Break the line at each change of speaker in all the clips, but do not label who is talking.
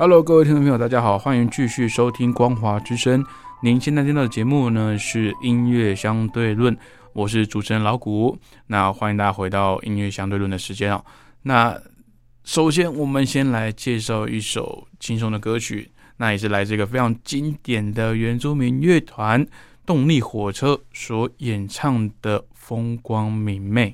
Hello，各位听众朋友，大家好，欢迎继续收听光华之声。您现在听到的节目呢是音乐相对论，我是主持人老谷。那欢迎大家回到音乐相对论的时间哦。那首先，我们先来介绍一首轻松的歌曲，那也是来自一个非常经典的原住民乐团动力火车所演唱的《风光明媚》。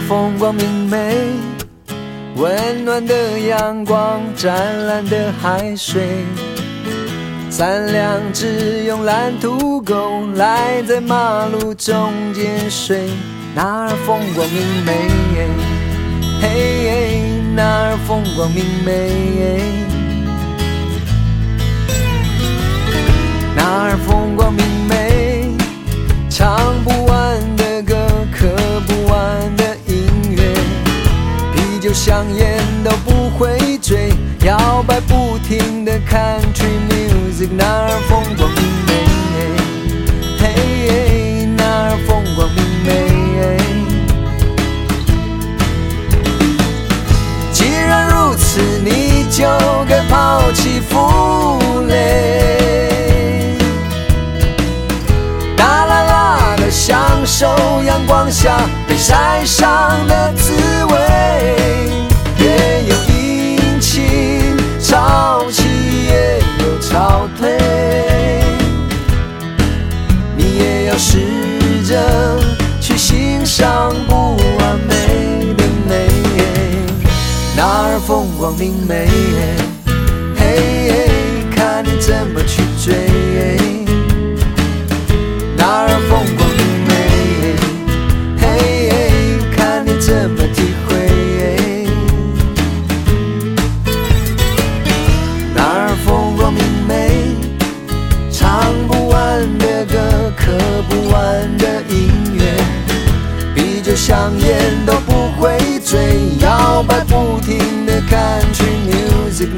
风光明媚，温暖的阳光，湛蓝的海水，三两只用蓝土狗赖在马路中间睡。那儿风光明媚，嘿，那儿风光明媚，那儿风光明摇摆不停的 country music，那儿风光明媚，嘿，那儿风光明媚。既然如此，你就该抛弃负累，大啦啦的享受阳光下被晒伤的滋味。光明媚，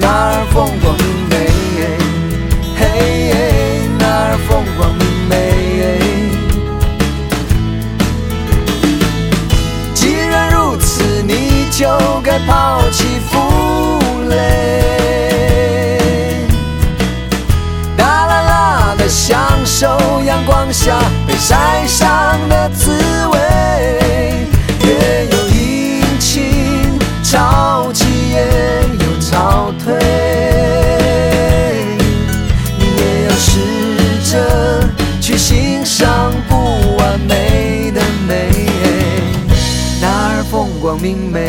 那儿风光明媚，嘿，那儿风光明媚。既然如此，你就该抛弃负累，大啦啦的享受阳光下被晒伤的滋味，明媚，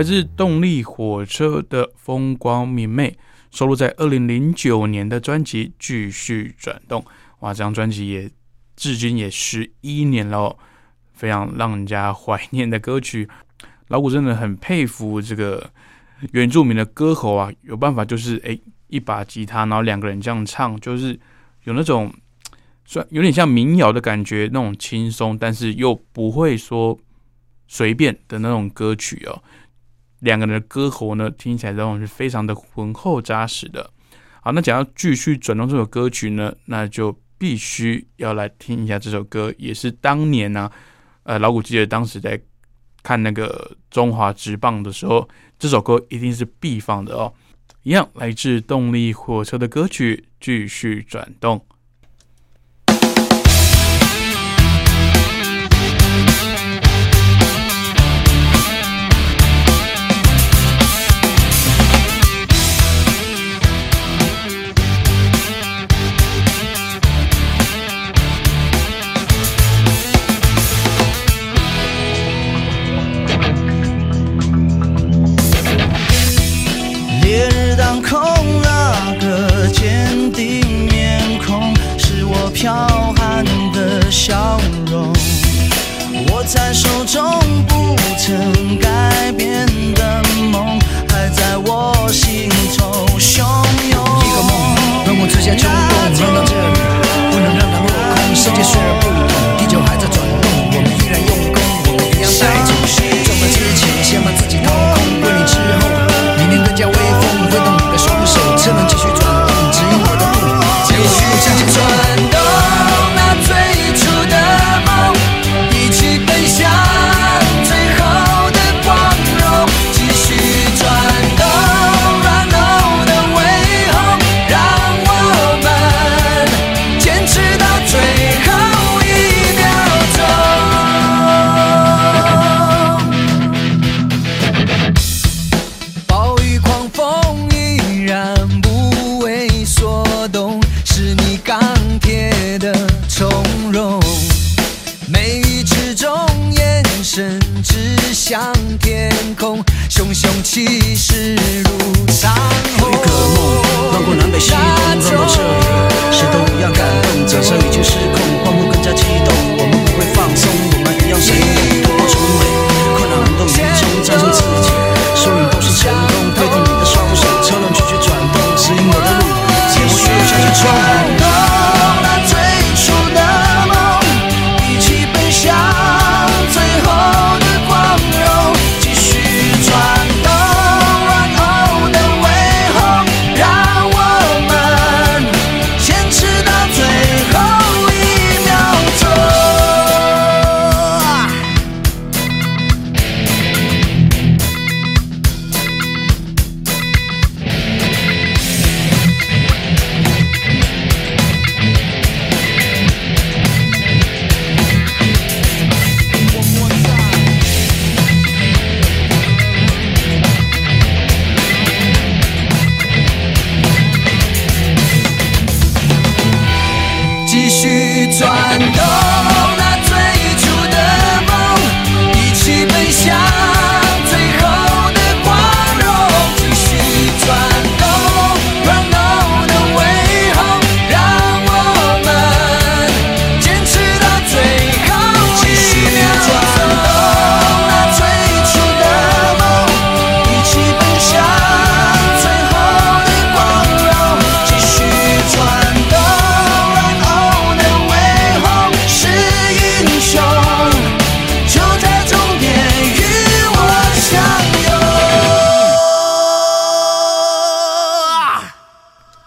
来自动力火车的风光明媚，收录在二零零九年的专辑《继续转动》。哇，这张专辑也至今也十一年了，非常让人家怀念的歌曲。老谷真的很佩服这个原住民的歌喉啊，有办法就是哎一把吉他，然后两个人这样唱，就是有那种算有点像民谣的感觉，那种轻松，但是又不会说随便的那种歌曲哦。两个人的歌喉呢，听起来这种是非常的浑厚扎实的。好，那讲要继续转动这首歌曲呢，那就必须要来听一下这首歌，也是当年呢，呃，老古记得当时在看那个中华职棒的时候，这首歌一定是必放的哦。一样来自动力火车的歌曲，继续转动。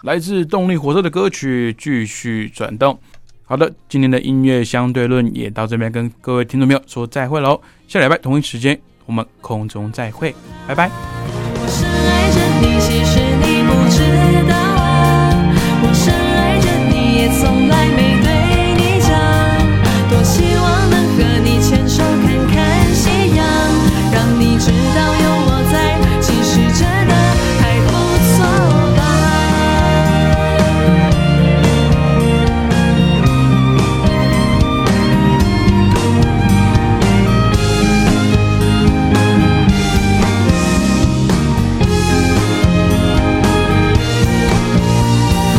来自动力火车的歌曲继续转动。好的，今天的音乐相对论也到这边，跟各位听众朋友说再会喽。下礼拜同一时间，我们空中再会，拜拜。我是爱着你，其实你不知道。